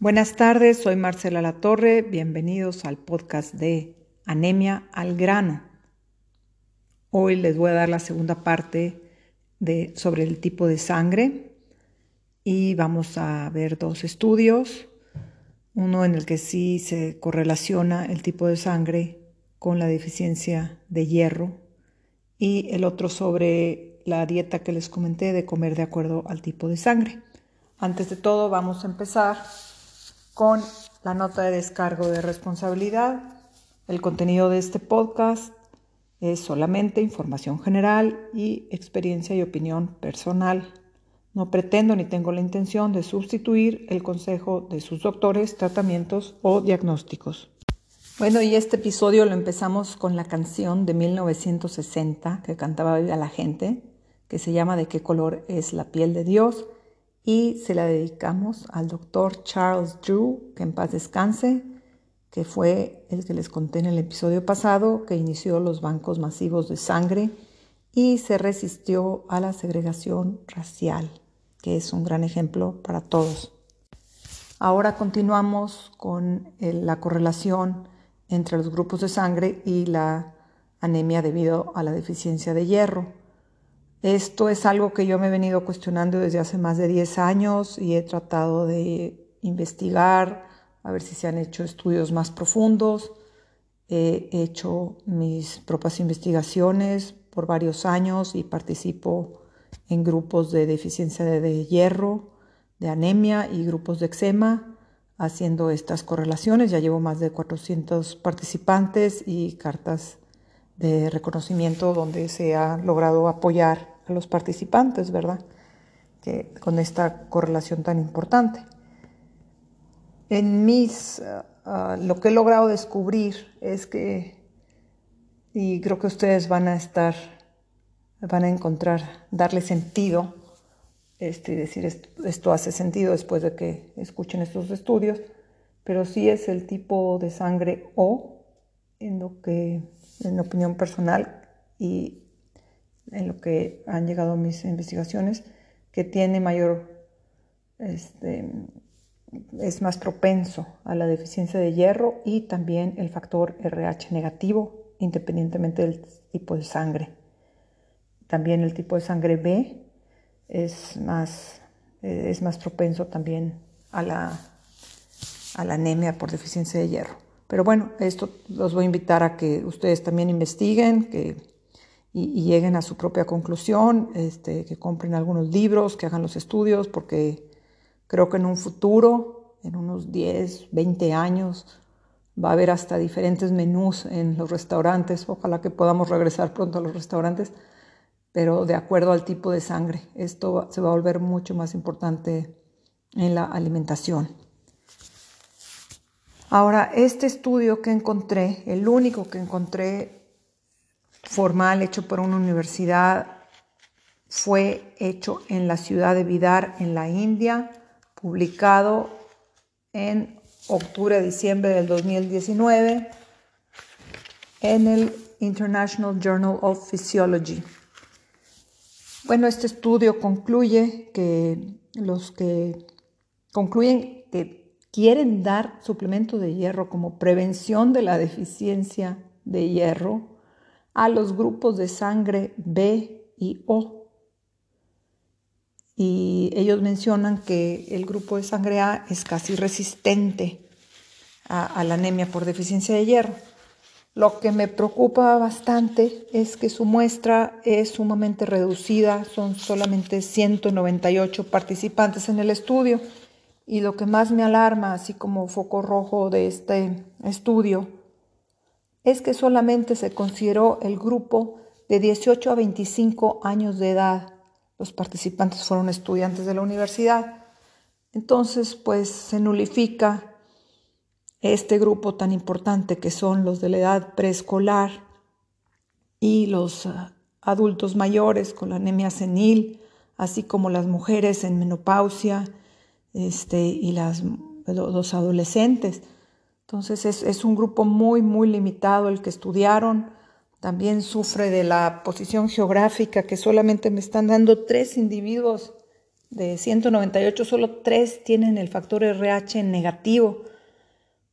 Buenas tardes, soy Marcela Latorre, bienvenidos al podcast de Anemia al grano. Hoy les voy a dar la segunda parte de, sobre el tipo de sangre y vamos a ver dos estudios, uno en el que sí se correlaciona el tipo de sangre con la deficiencia de hierro y el otro sobre la dieta que les comenté de comer de acuerdo al tipo de sangre. Antes de todo vamos a empezar con la nota de descargo de responsabilidad. El contenido de este podcast es solamente información general y experiencia y opinión personal. No pretendo ni tengo la intención de sustituir el consejo de sus doctores, tratamientos o diagnósticos. Bueno, y este episodio lo empezamos con la canción de 1960 que cantaba a la gente, que se llama ¿De qué color es la piel de Dios? Y se la dedicamos al doctor Charles Drew, que en paz descanse, que fue el que les conté en el episodio pasado, que inició los bancos masivos de sangre y se resistió a la segregación racial, que es un gran ejemplo para todos. Ahora continuamos con la correlación entre los grupos de sangre y la anemia debido a la deficiencia de hierro. Esto es algo que yo me he venido cuestionando desde hace más de 10 años y he tratado de investigar, a ver si se han hecho estudios más profundos. He hecho mis propias investigaciones por varios años y participo en grupos de deficiencia de hierro, de anemia y grupos de eczema haciendo estas correlaciones. Ya llevo más de 400 participantes y cartas de reconocimiento donde se ha logrado apoyar a los participantes, ¿verdad? Que, con esta correlación tan importante. En mis, ah, ah, lo que he logrado descubrir es que, y creo que ustedes van a estar, van a encontrar, darle sentido, este, decir esto, esto hace sentido después de que escuchen estos estudios, pero sí es el tipo de sangre O, en lo que en opinión personal y en lo que han llegado mis investigaciones, que tiene mayor, este, es más propenso a la deficiencia de hierro y también el factor RH negativo, independientemente del tipo de sangre. También el tipo de sangre B es más, es más propenso también a la, a la anemia por deficiencia de hierro. Pero bueno, esto los voy a invitar a que ustedes también investiguen que, y, lleguen a su propia conclusión, este, que compren algunos libros, que hagan los estudios, porque creo que en un futuro, en unos 10, 20 años, va a haber hasta diferentes menús en los restaurantes. Ojalá que podamos regresar pronto a los restaurantes, pero de acuerdo al tipo de sangre. Esto se va a volver mucho más importante en la alimentación. Ahora, este estudio que encontré, el único que encontré formal hecho por una universidad, fue hecho en la ciudad de Vidar, en la India, publicado en octubre-diciembre del 2019 en el International Journal of Physiology. Bueno, este estudio concluye que los que concluyen que quieren dar suplemento de hierro como prevención de la deficiencia de hierro a los grupos de sangre B y O. Y ellos mencionan que el grupo de sangre A es casi resistente a, la anemia por deficiencia de hierro. Lo que me preocupa bastante es que su muestra es sumamente reducida, son solamente 198 participantes en el estudio y lo que más me alarma, así como foco rojo de este estudio, es que solamente se consideró el grupo de 18 a 25 años de edad. Los participantes fueron estudiantes de la universidad. Entonces, pues se nulifica este grupo tan importante que son los de la edad preescolar y los ah, adultos mayores con la anemia senil, así como las mujeres en menopausia este, y las, los adolescentes. Entonces es, es, un grupo muy, muy limitado el que estudiaron. También sufre de la posición geográfica, que solamente me están dando tres individuos de 198, solo 3 tienen el factor RH negativo.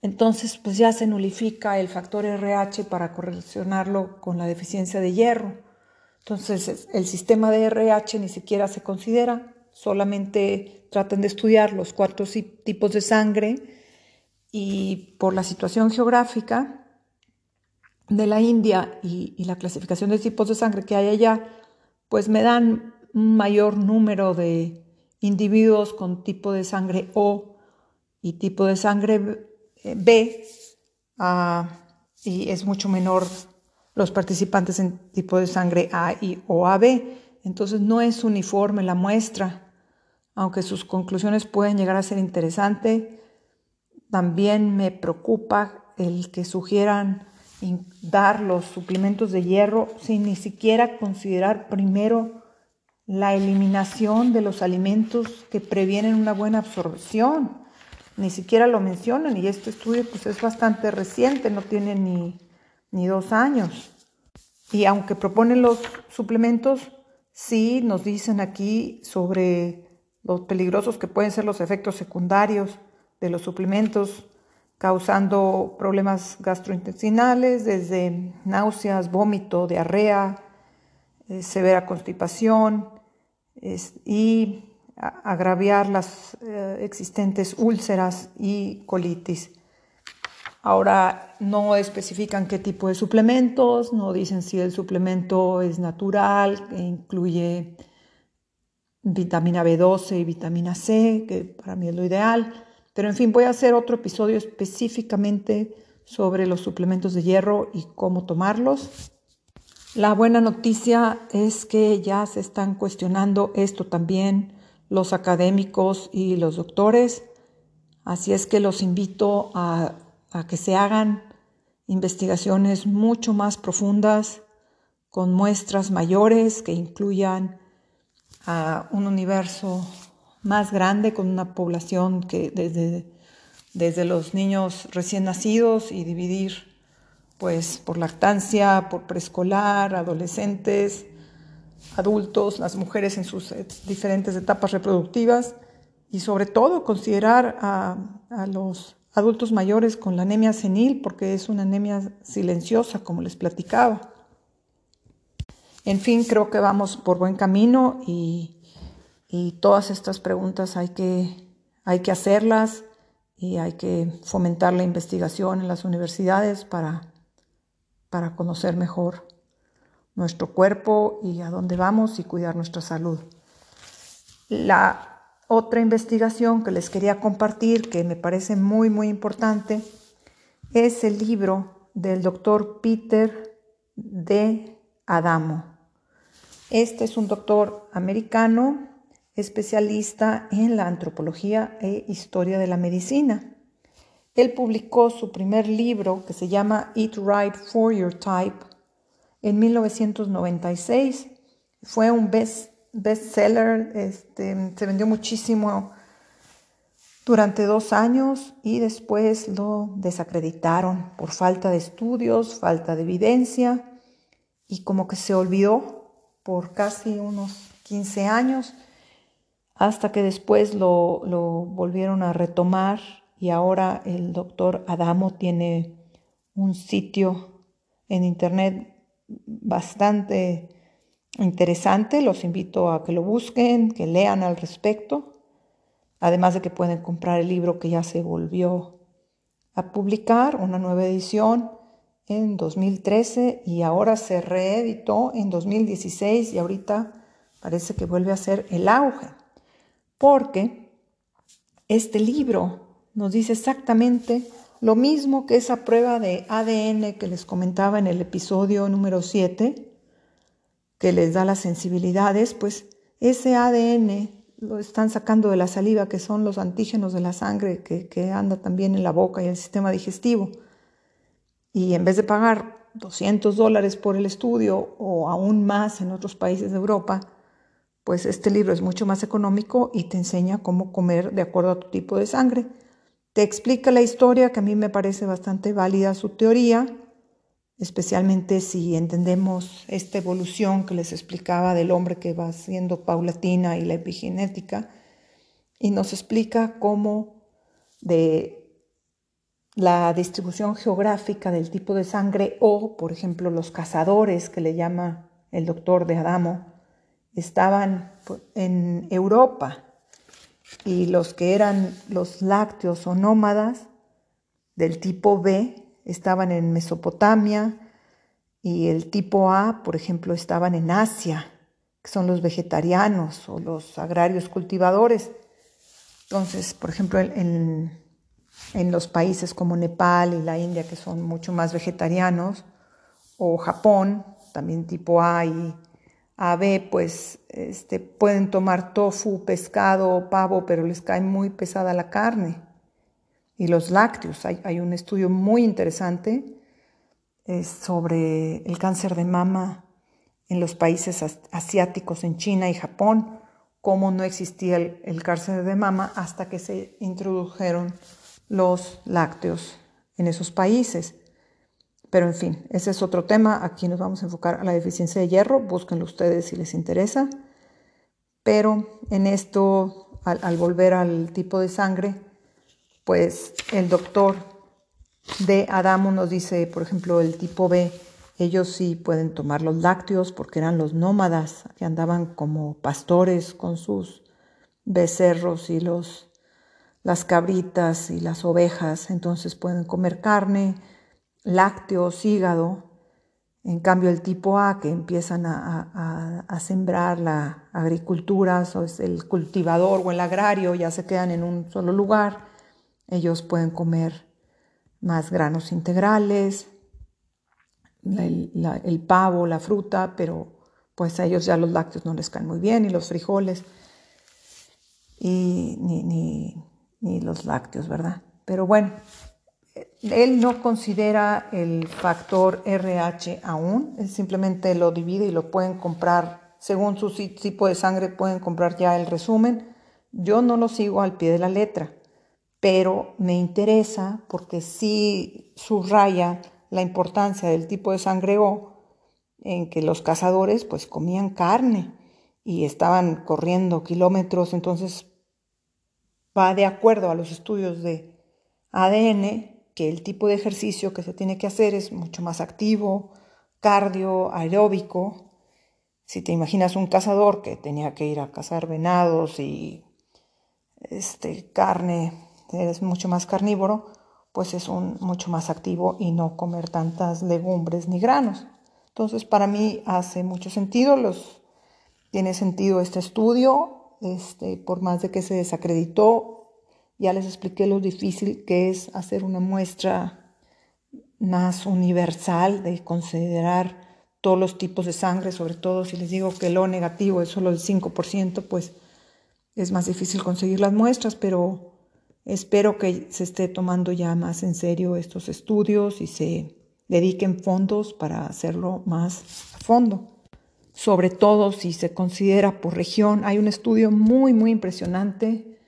Entonces, pues ya se nulifica el factor RH para correlacionarlo con la deficiencia de hierro. Entonces, el sistema de RH ni siquiera se considera, solamente traten de estudiar los cuatro tipos de sangre y por la situación geográfica de la India y, la clasificación de tipos de sangre que hay allá, pues me dan un mayor número de individuos con tipo de sangre O y tipo de sangre B ah, y es mucho menor los participantes en tipo de sangre A y o AB. Entonces no es uniforme la muestra, aunque sus conclusiones pueden llegar a ser interesantes. También me preocupa el que sugieran dar los suplementos de hierro sin ni siquiera considerar primero la eliminación de los alimentos que previenen una buena absorción. Ni siquiera lo mencionan y este estudio pues es bastante reciente, no tiene ni, ni dos años. Y aunque proponen los suplementos, sí nos dicen aquí sobre los peligrosos que pueden ser los efectos secundarios de los suplementos, causando problemas gastrointestinales, desde náuseas, vómito, diarrea, eh, severa constipación, y agraviar las eh, existentes úlceras y colitis. Ahora no especifican qué tipo de suplementos, no dicen si el suplemento es natural, incluye vitamina B12 y vitamina C, que para mí es lo ideal. Pero en fin, voy a hacer otro episodio específicamente sobre los suplementos de hierro y cómo tomarlos. La buena noticia es que ya se están cuestionando esto también los académicos y los doctores, así es que los invito a, que se hagan investigaciones mucho más profundas, con muestras mayores que incluyan a un universo más grande, con una población que desde, desde los niños recién nacidos y dividir pues por lactancia, por preescolar, adolescentes, adultos, las mujeres en sus eh, diferentes etapas reproductivas y sobre todo considerar a, los adultos mayores con la anemia senil porque es una anemia silenciosa, como les platicaba. En fin, creo que vamos por buen camino y, todas estas preguntas hay que, hay que hacerlas y hay que fomentar la investigación en las universidades para para conocer mejor nuestro cuerpo y a dónde vamos y cuidar nuestra salud. La otra investigación que les quería compartir, que me parece muy, muy importante, es el libro del doctor Peter D. Adamo. Este es un doctor americano especialista en la antropología e historia de la medicina. Él publicó su primer libro que se llama Eat Right for Your Type en 1996. Fue un best, bestseller, este, se vendió muchísimo durante dos años y después lo desacreditaron por falta de estudios, falta de evidencia y como que se olvidó por casi unos 15 años hasta que después lo, lo volvieron a retomar y ahora el doctor Adamo tiene un sitio en internet bastante interesante. Los invito a que lo busquen, que lean al respecto. Además de que pueden comprar el libro que ya se volvió a publicar, una nueva edición en 2013 y ahora se reeditó en 2016 y ahorita parece que vuelve a ser el auge. Porque este libro nos dice exactamente lo mismo que esa prueba de ADN que les comentaba en el episodio número 7, que les da las sensibilidades, pues ese ADN lo están sacando de la saliva, que son los antígenos de la sangre que, que anda también en la boca y el sistema digestivo. Y en vez de pagar 200 dólares por el estudio o aún más en otros países de Europa, pues este libro es mucho más económico y te enseña cómo comer de acuerdo a tu tipo de sangre. Te explica la historia, que a mí me parece bastante válida su teoría, especialmente si entendemos esta evolución que les explicaba del hombre que va siendo paulatina y la epigenética, y nos explica cómo de la distribución geográfica del tipo de sangre o, por ejemplo, los cazadores que le llama el doctor de Adamo, estaban en Europa y los que eran los lácteos o nómadas del tipo B estaban en Mesopotamia y el tipo A, por ejemplo, estaban en Asia, que son los vegetarianos o los agrarios cultivadores. Entonces, por ejemplo, en, en los países como Nepal y la India, que son mucho más vegetarianos, o Japón, también tipo A y AB, pues este, pueden tomar tofu, pescado, pavo, pero les cae muy pesada la carne. Y los lácteos, hay, un estudio muy interesante sobre el cáncer de mama en los países asiáticos, en China y Japón, cómo no existía el cáncer de mama hasta que se introdujeron los lácteos en esos países. Pero en fin, ese es otro tema. Aquí nos vamos a enfocar a la deficiencia de hierro. Búsquenlo ustedes si les interesa. Pero en esto, al, volver al tipo de sangre, pues el doctor de Adamo nos dice, por ejemplo, el tipo B, ellos sí pueden tomar los lácteos porque eran los nómadas que andaban como pastores con sus becerros y los, las cabritas y las ovejas, entonces pueden comer carne lácteos, hígado. En cambio, el tipo A, que empiezan a, sembrar la agricultura, o es el cultivador o el agrario, ya se quedan en un solo lugar. Ellos pueden comer más granos integrales, el, pavo, la fruta, pero pues a ellos ya los lácteos no les caen muy bien, ni los frijoles, y ni los lácteos, ¿verdad? Pero bueno, él no considera el factor RH aún, él simplemente lo divide y lo pueden comprar, según su tipo de sangre pueden comprar ya el resumen. Yo no lo sigo al pie de la letra, pero me interesa porque sí subraya la importancia del tipo de sangre O en que los cazadores pues comían carne y estaban corriendo kilómetros, entonces va de acuerdo a los estudios de ADN que el tipo de ejercicio que se tiene que hacer es mucho más activo, cardio, aeróbico. Si te imaginas un cazador que tenía que ir a cazar venados y este, carne, es mucho más carnívoro, pues es un, mucho más activo y no comer tantas legumbres ni granos. Entonces, para mí hace mucho sentido, los, tiene sentido este estudio, este, por más de que se desacreditó ya les expliqué lo difícil que es hacer una muestra más universal, de considerar todos los tipos de sangre, sobre todo si les digo que lo negativo es solo el 5%, pues es más difícil conseguir las muestras, pero espero que se esté tomando ya más en serio estos estudios y se dediquen fondos para hacerlo más a fondo. Sobre todo si se considera por región, hay un estudio muy, muy impresionante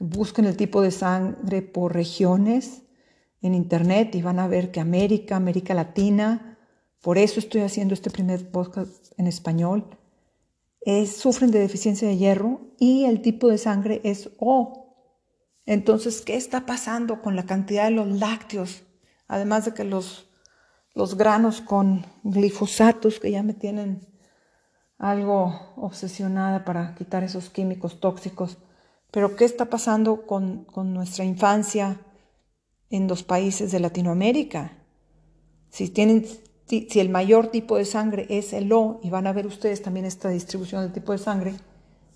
Busquen el tipo de sangre por regiones en internet y van a ver que América, América Latina, por eso estoy haciendo este primer podcast en español, sufren de deficiencia de hierro y el tipo de sangre es O. Entonces, ¿qué está pasando con la cantidad de los lácteos? Además de que los, los granos con glifosatos que ya me tienen algo obsesionada para quitar esos químicos tóxicos. Pero ¿qué está pasando con, nuestra infancia en los países de Latinoamérica? Si, tienen, si, el mayor tipo de sangre es el O, y van a ver ustedes también esta distribución del tipo de sangre,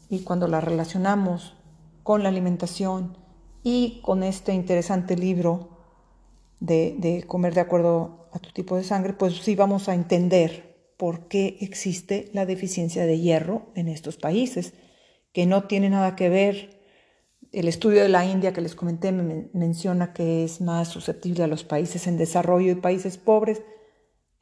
y cuando la relacionamos con la alimentación y con este interesante libro de, de, comer de acuerdo a tu tipo de sangre, pues sí vamos a entender por qué existe la deficiencia de hierro en estos países, que no tiene nada que ver el estudio de la India que les comenté menciona que es más susceptible a los países en desarrollo y países pobres.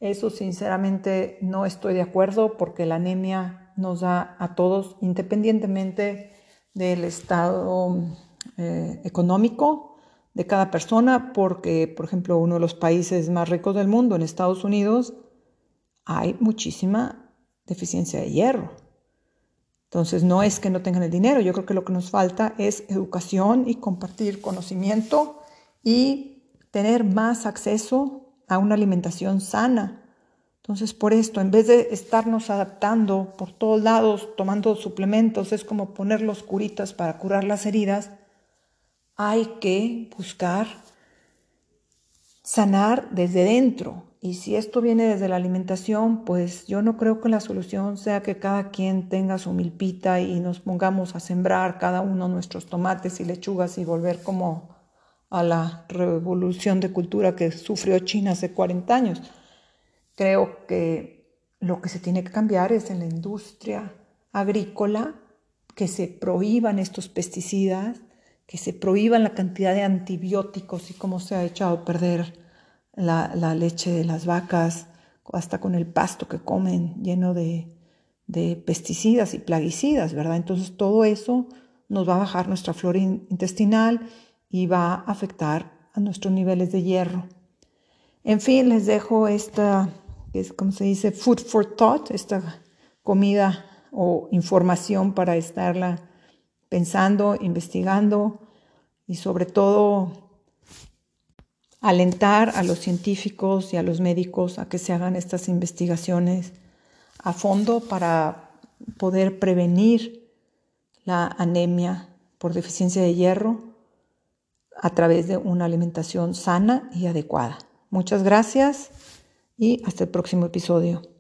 Eso sinceramente no estoy de acuerdo porque la anemia nos da a todos, independientemente del estado eh, económico, de cada persona porque, por ejemplo, uno de los países más ricos del mundo, en Estados Unidos, hay muchísima deficiencia de hierro. Entonces, no es que no tengan el dinero, yo creo que lo que nos falta es educación y compartir conocimiento y tener más acceso a una alimentación sana. Entonces, por esto, en vez de estarnos adaptando por todos lados, tomando suplementos, es como poner los curitas para curar las heridas, hay que buscar sanar desde dentro. Y si esto viene desde la alimentación, pues yo no creo que la solución sea que cada quien tenga su milpita y nos pongamos a sembrar cada uno nuestros tomates y lechugas y volver como a la revolución de cultura que sufrió China hace 40 años. Creo que lo que se tiene que cambiar es en la industria agrícola que se prohíban estos pesticidas, que se prohíban la cantidad de antibióticos y cómo se ha echado a perder la, leche de las vacas, hasta con el pasto que comen lleno de, pesticidas y plaguicidas, ¿verdad? Entonces todo eso nos va a bajar nuestra flora intestinal y va a afectar a nuestros niveles de hierro. En fin, les dejo esta, que es como se dice, food for thought, esta comida o información para estarla pensando, investigando y sobre todo alentar a los científicos y a los médicos a que se hagan estas investigaciones a fondo para poder prevenir la anemia por deficiencia de hierro a través de una alimentación sana y adecuada. Muchas gracias y hasta el próximo episodio.